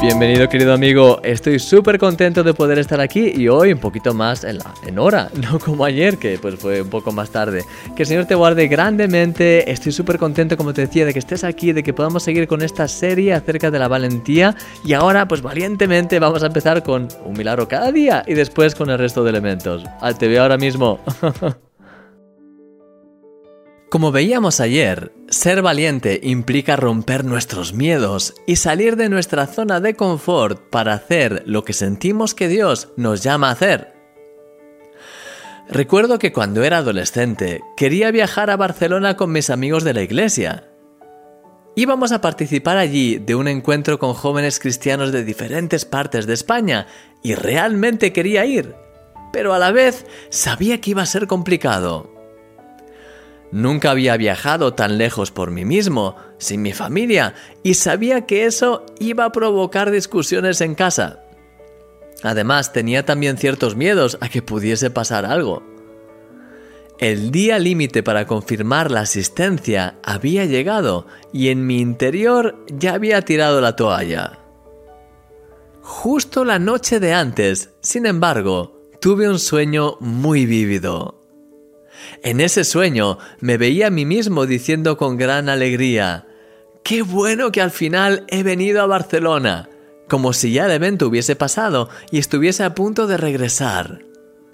Bienvenido querido amigo, estoy súper contento de poder estar aquí y hoy un poquito más en, la, hora, no como ayer que pues fue un poco más tarde. Que el Señor te guarde grandemente, estoy súper contento como te decía de que estés aquí, de que podamos seguir con esta serie acerca de la valentía y ahora pues valientemente vamos a empezar con un milagro cada día y después con el resto de elementos. Al te veo ahora mismo. Como veíamos ayer, ser valiente implica romper nuestros miedos y salir de nuestra zona de confort para hacer lo que sentimos que Dios nos llama a hacer. Recuerdo que cuando era adolescente quería viajar a Barcelona con mis amigos de la iglesia. Íbamos a participar allí de un encuentro con jóvenes cristianos de diferentes partes de España y realmente quería ir, pero a la vez sabía que iba a ser complicado. Nunca había viajado tan lejos por mí mismo, sin mi familia, y sabía que eso iba a provocar discusiones en casa. Además, tenía también ciertos miedos a que pudiese pasar algo. El día límite para confirmar la asistencia había llegado y en mi interior ya había tirado la toalla. Justo la noche de antes, sin embargo, tuve un sueño muy vívido. En ese sueño me veía a mí mismo diciendo con gran alegría, ¡Qué bueno que al final he venido a Barcelona! como si ya el evento hubiese pasado y estuviese a punto de regresar.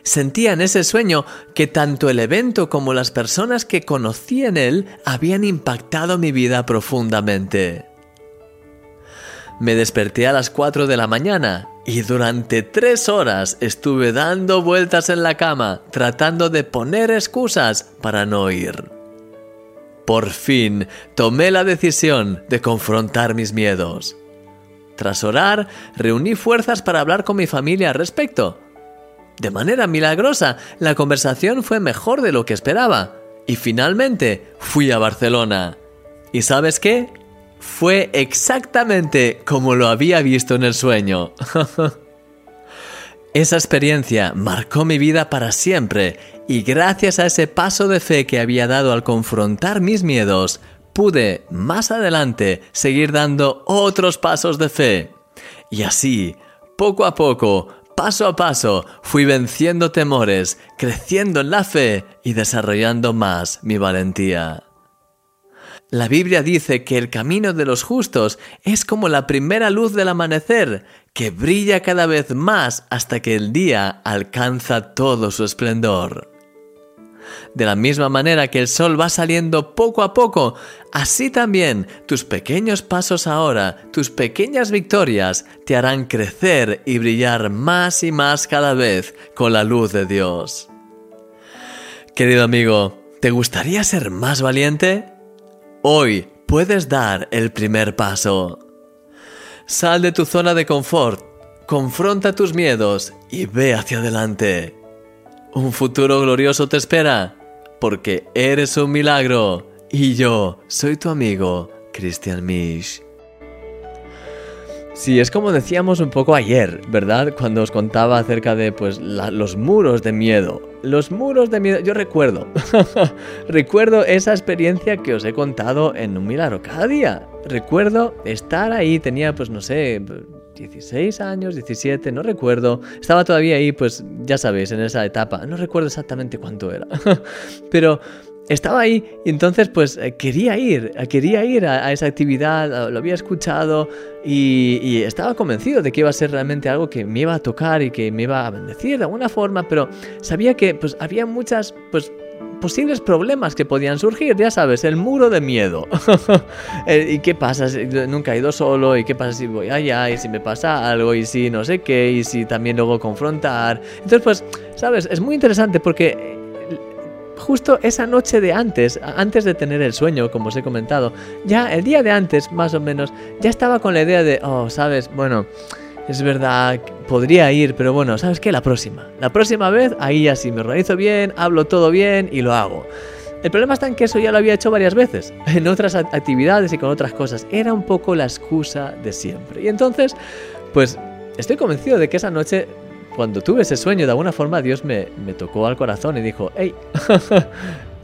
Sentía en ese sueño que tanto el evento como las personas que conocí en él habían impactado mi vida profundamente. Me desperté a las 4 de la mañana y durante tres horas estuve dando vueltas en la cama tratando de poner excusas para no ir. Por fin tomé la decisión de confrontar mis miedos. Tras orar, reuní fuerzas para hablar con mi familia al respecto. De manera milagrosa, la conversación fue mejor de lo que esperaba. Y finalmente fui a Barcelona. ¿Y sabes qué? Fue exactamente como lo había visto en el sueño. Esa experiencia marcó mi vida para siempre y gracias a ese paso de fe que había dado al confrontar mis miedos, pude más adelante seguir dando otros pasos de fe. Y así, poco a poco, paso a paso, fui venciendo temores, creciendo en la fe y desarrollando más mi valentía. La Biblia dice que el camino de los justos es como la primera luz del amanecer, que brilla cada vez más hasta que el día alcanza todo su esplendor. De la misma manera que el sol va saliendo poco a poco, así también tus pequeños pasos ahora, tus pequeñas victorias, te harán crecer y brillar más y más cada vez con la luz de Dios. Querido amigo, ¿te gustaría ser más valiente? Hoy puedes dar el primer paso. Sal de tu zona de confort, confronta tus miedos y ve hacia adelante. Un futuro glorioso te espera, porque eres un milagro y yo soy tu amigo, Christian Misch. Sí, es como decíamos un poco ayer, ¿verdad? Cuando os contaba acerca de pues los muros de miedo. Los muros de miedo, yo recuerdo, recuerdo esa experiencia que os he contado en un cada día. Recuerdo estar ahí, tenía pues no sé, 16 años, 17, no recuerdo. Estaba todavía ahí, pues ya sabéis, en esa etapa. No recuerdo exactamente cuánto era. Pero estaba ahí y entonces pues eh, quería ir, eh, quería ir a, esa actividad, lo había escuchado y, estaba convencido de que iba a ser realmente algo que me iba a tocar y que me iba a bendecir de alguna forma, pero sabía que pues había muchas pues posibles problemas que podían surgir, ya sabes, el muro de miedo. Eh, ¿Y qué pasa? Si nunca he ido solo, ¿y qué pasa si voy allá? ¿Y si me pasa algo? ¿Y si no sé qué? ¿Y si también luego confrontar? Entonces, pues, sabes, es muy interesante porque justo esa noche de antes, antes de tener el sueño, como os he comentado, ya el día de antes, más o menos, ya estaba con la idea de, oh, sabes, bueno, es verdad, podría ir, pero bueno, ¿sabes qué? La próxima. La próxima vez, ahí así me organizo bien, hablo todo bien y lo hago. El problema está en que eso ya lo había hecho varias veces, en otras actividades y con otras cosas. Era un poco la excusa de siempre. Y entonces, pues estoy convencido de que esa noche, cuando tuve ese sueño, de alguna forma Dios me, me tocó al corazón y dijo, hey,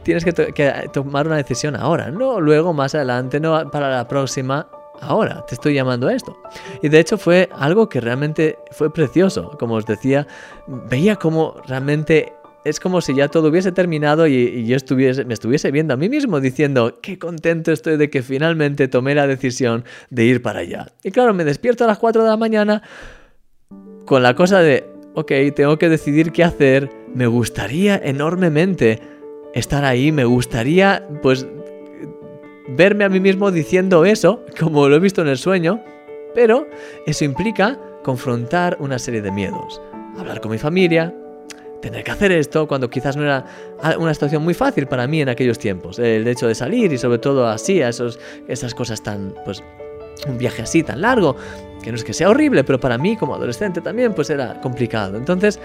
tienes que, tomar una decisión ahora, no luego, más adelante, no para la próxima. Ahora te estoy llamando a esto. Y de hecho fue algo que realmente fue precioso. Como os decía, veía como realmente es como si ya todo hubiese terminado y, yo estuviese, me estuviese viendo a mí mismo diciendo qué contento estoy de que finalmente tomé la decisión de ir para allá. Y claro, me despierto a las 4 de la mañana con la cosa de, ok, tengo que decidir qué hacer, me gustaría enormemente estar ahí, me gustaría pues verme a mí mismo diciendo eso, como lo he visto en el sueño, pero eso implica confrontar una serie de miedos. Hablar con mi familia, tener que hacer esto cuando quizás no era una situación muy fácil para mí en aquellos tiempos. El hecho de salir y sobre todo así, a esos, esas cosas tan, pues, un viaje así tan largo, que no es que sea horrible, pero para mí como adolescente también pues era complicado. Entonces,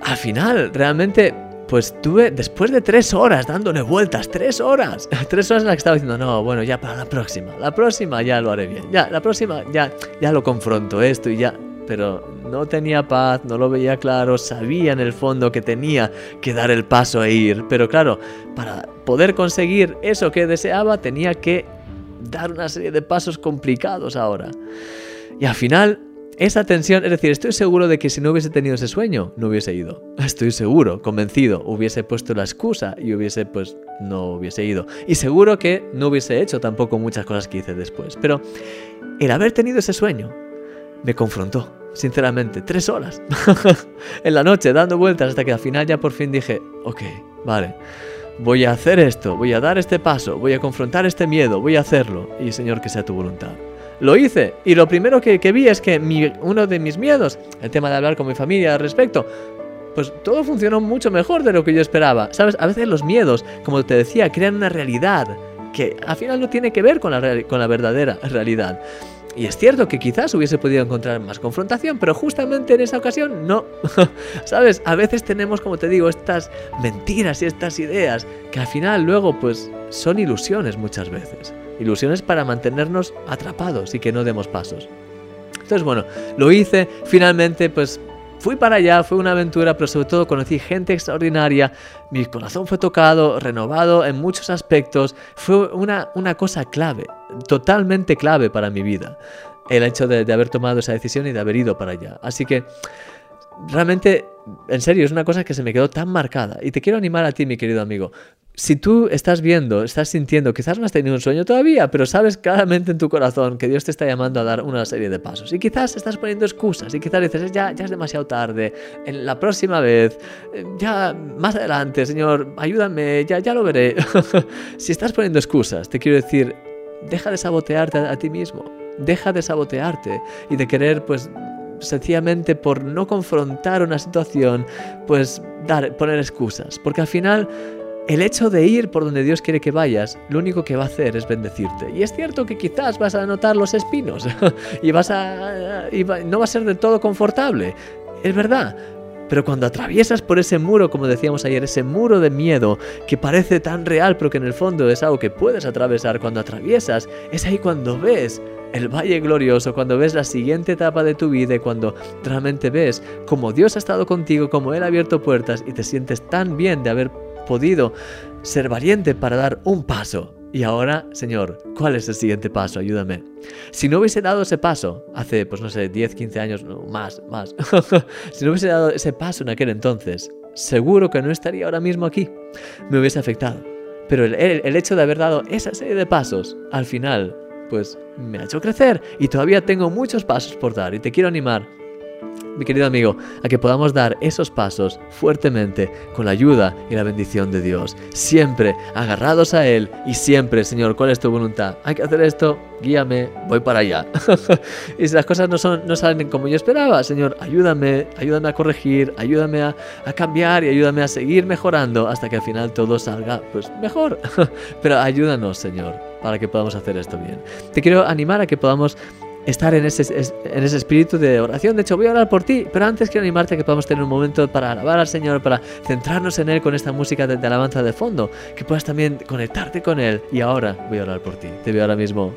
al final, realmente, pues tuve, después de tres horas dándole vueltas, tres horas, tres horas en las que estaba diciendo, no, bueno, ya para la próxima, la próxima ya lo haré bien, ya, la próxima ya, ya lo confronto esto y ya, pero no tenía paz, no lo veía claro, sabía en el fondo que tenía que dar el paso e ir, pero claro, para poder conseguir eso que deseaba tenía que dar una serie de pasos complicados ahora. Y al final, esa tensión, es decir, estoy seguro de que si no hubiese tenido ese sueño, no hubiese ido. Estoy seguro, convencido, hubiese puesto la excusa y hubiese, pues, no hubiese ido. Y seguro que no hubiese hecho tampoco muchas cosas que hice después. Pero el haber tenido ese sueño me confrontó sinceramente, tres horas en la noche dando vueltas hasta que al final ya por fin dije, ok, vale, voy a hacer esto, voy a dar este paso, voy a confrontar este miedo, voy a hacerlo y Señor que sea tu voluntad. Lo hice y lo primero que, vi es que uno de mis miedos, el tema de hablar con mi familia al respecto, pues todo funcionó mucho mejor de lo que yo esperaba. Sabes, a veces los miedos, como te decía, crean una realidad que al final no tiene que ver con la, con la verdadera realidad. Y es cierto que quizás hubiese podido encontrar más confrontación, pero justamente en esa ocasión no. ¿Sabes? A veces tenemos, como te digo, estas mentiras y estas ideas que al final luego pues son ilusiones muchas veces. Ilusiones para mantenernos atrapados y que no demos pasos. Entonces, bueno, lo hice, finalmente pues Fui para allá, fue una aventura, pero sobre todo conocí gente extraordinaria, mi corazón fue tocado, renovado en muchos aspectos, fue una, una cosa clave, totalmente clave para mi vida, el hecho de, de haber tomado esa decisión y de haber ido para allá. Así que realmente, en serio, es una cosa que se me quedó tan marcada. Y te quiero animar a ti, mi querido amigo si tú estás viendo, estás sintiendo, quizás no has tenido un sueño todavía, pero sabes claramente en tu corazón que Dios te está llamando a dar una serie de pasos. Y quizás estás poniendo excusas y quizás dices, ya, ya es demasiado tarde, en la próxima vez, eh, ya más adelante, Señor, ayúdame, ya, ya lo veré. si estás poniendo excusas, te quiero decir, deja de sabotearte a, ti mismo, deja de sabotearte y de querer, pues, sencillamente por no confrontar una situación, pues dar, poner excusas. Porque al final el hecho de ir por donde Dios quiere que vayas, lo único que va a hacer es bendecirte. Y es cierto que quizás vas a notar los espinos y vas a no va a ser del todo confortable. Es verdad, pero cuando atraviesas por ese muro, como decíamos ayer, ese muro de miedo que parece tan real, pero que en el fondo es algo que puedes atravesar, cuando atraviesas, es ahí cuando ves el valle glorioso, cuando ves la siguiente etapa de tu vida y cuando realmente ves cómo Dios ha estado contigo, cómo Él ha abierto puertas y te sientes tan bien de haber podido ser valiente para dar un paso. Y ahora, Señor, ¿cuál es el siguiente paso? Ayúdame. Si no hubiese dado ese paso hace, pues no sé, 10, 15 años, más, más. si no hubiese dado ese paso en aquel entonces, seguro que no estaría ahora mismo aquí. Me hubiese afectado. Pero el, el hecho de haber dado esa serie de pasos, al final, pues me ha hecho crecer y todavía tengo muchos pasos por dar y te quiero animar mi querido amigo, a que podamos dar esos pasos fuertemente con la ayuda y la bendición de Dios. Siempre agarrados a Él y siempre, Señor, ¿cuál es tu voluntad? Hay que hacer esto, guíame, voy para allá. y si las cosas no, son, no salen como yo esperaba, Señor, ayúdame, ayúdame a corregir, ayúdame a, cambiar y ayúdame a seguir mejorando hasta que al final todo salga pues mejor. Pero ayúdanos, Señor, para que podamos hacer esto bien. Te quiero animar a que podamos estar en ese, en ese espíritu de oración. De hecho, voy a orar por ti, pero antes quiero animarte a que podamos tener un momento para alabar al Señor, para centrarnos en Él con esta música de, de alabanza de fondo, que puedas también conectarte con Él. Y ahora voy a orar por ti. Te veo ahora mismo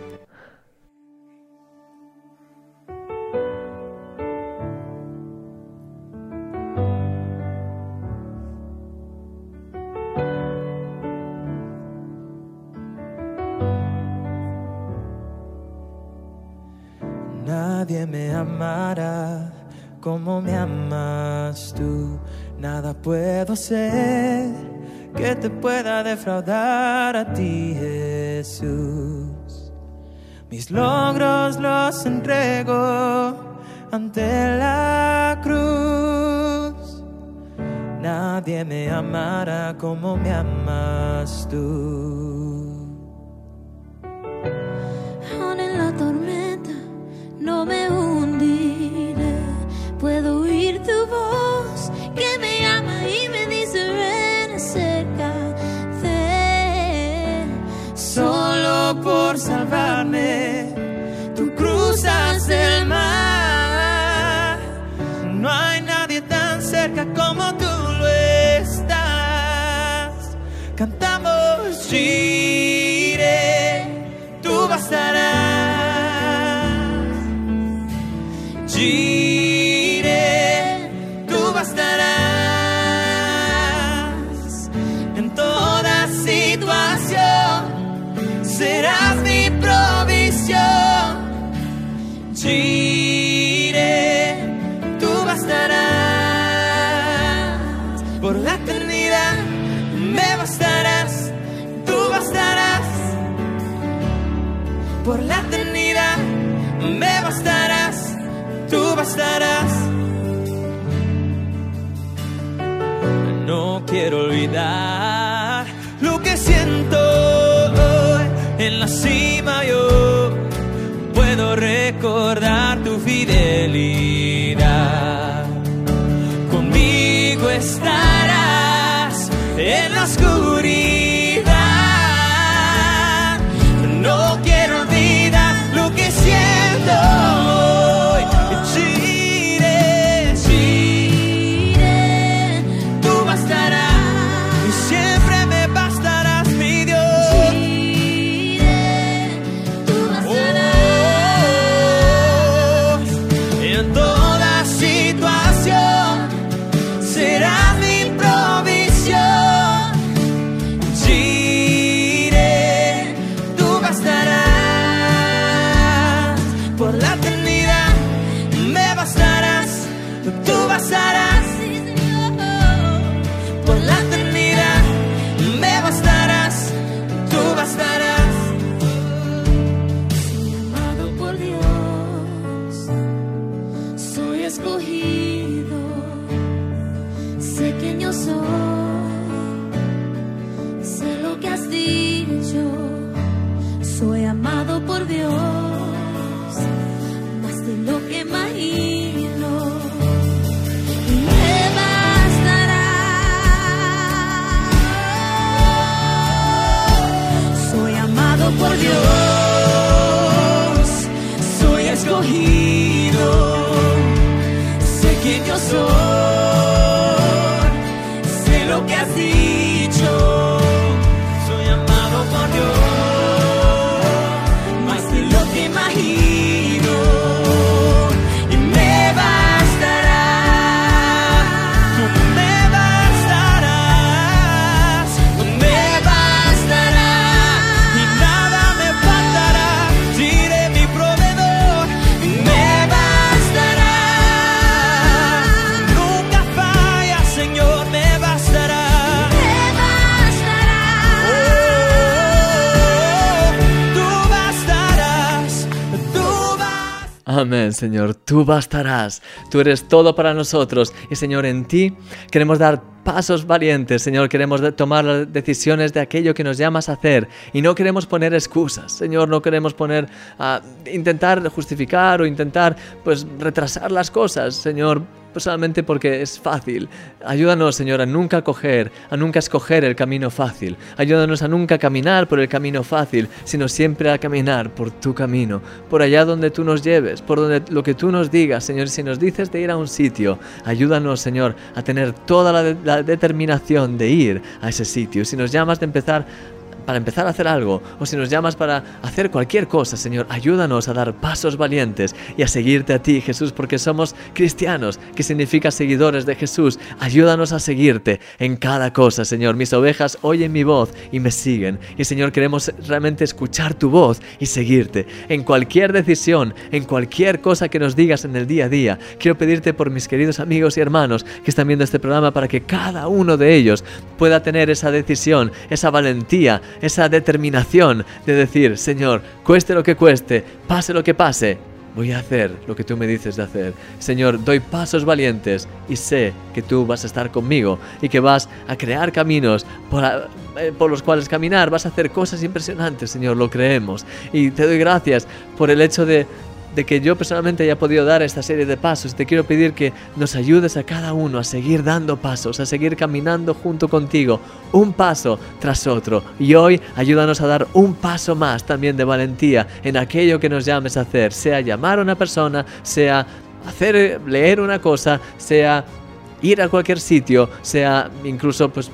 Nadie me amará como me amas tú. Nada puedo hacer que te pueda defraudar a ti, Jesús. Mis logros los entrego ante la cruz. Nadie me amará como me amas tú. Por salvarme, tú cruzas el mar. No hay nadie tan cerca como tú lo estás. Cantamos, giré, tú bastarás. Giré, Por la eternidad me bastarás, tú bastarás. No quiero olvidar lo que siento en la cima. Yo puedo recordar tu fidelidad. Señor, tú bastarás, tú eres todo para nosotros. Y Señor, en ti queremos dar pasos valientes, Señor, queremos tomar las decisiones de aquello que nos llamas a hacer. Y no queremos poner excusas, Señor, no queremos poner, a intentar justificar o intentar, pues, retrasar las cosas, Señor, solamente porque es fácil. Ayúdanos, Señor, a nunca coger, a nunca escoger el camino fácil. Ayúdanos a nunca caminar por el camino fácil, sino siempre a caminar por tu camino, por allá donde tú nos lleves, por donde lo que tú nos digas, Señor. Si nos dices de ir a un sitio, ayúdanos, Señor, a tener toda la, la determinación de ir a ese sitio. Si nos llamas de empezar para empezar a hacer algo o si nos llamas para hacer cualquier cosa, Señor, ayúdanos a dar pasos valientes y a seguirte a ti, Jesús, porque somos cristianos, que significa seguidores de Jesús. Ayúdanos a seguirte en cada cosa, Señor. Mis ovejas oyen mi voz y me siguen. Y, Señor, queremos realmente escuchar tu voz y seguirte en cualquier decisión, en cualquier cosa que nos digas en el día a día. Quiero pedirte por mis queridos amigos y hermanos que están viendo este programa para que cada uno de ellos pueda tener esa decisión, esa valentía, esa determinación de decir, Señor, cueste lo que cueste, pase lo que pase, voy a hacer lo que tú me dices de hacer. Señor, doy pasos valientes y sé que tú vas a estar conmigo y que vas a crear caminos por, eh, los cuales caminar, vas a hacer cosas impresionantes, Señor, lo creemos. Y te doy gracias por el hecho de de que yo personalmente haya podido dar esta serie de pasos. Te quiero pedir que nos ayudes a cada uno a seguir dando pasos, a seguir caminando junto contigo, un paso tras otro. Y hoy ayúdanos a dar un paso más también de valentía en aquello que nos llames a hacer, sea llamar a una persona, sea hacer leer una cosa, sea ir a cualquier sitio, sea incluso pues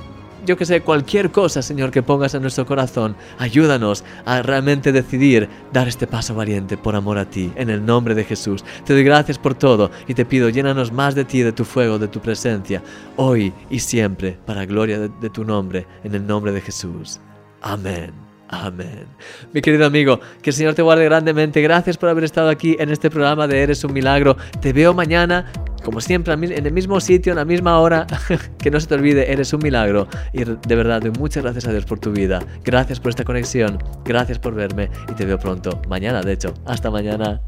yo que sé, cualquier cosa, Señor, que pongas en nuestro corazón, ayúdanos a realmente decidir dar este paso valiente por amor a ti, en el nombre de Jesús. Te doy gracias por todo y te pido, llénanos más de ti, de tu fuego, de tu presencia, hoy y siempre, para gloria de, de tu nombre, en el nombre de Jesús. Amén. Amén. Mi querido amigo, que el Señor te guarde grandemente. Gracias por haber estado aquí en este programa de Eres un Milagro. Te veo mañana como siempre, en el mismo sitio, en la misma hora, que no se te olvide, eres un milagro. Y de verdad, doy muchas gracias a Dios por tu vida. Gracias por esta conexión, gracias por verme y te veo pronto. Mañana, de hecho. Hasta mañana.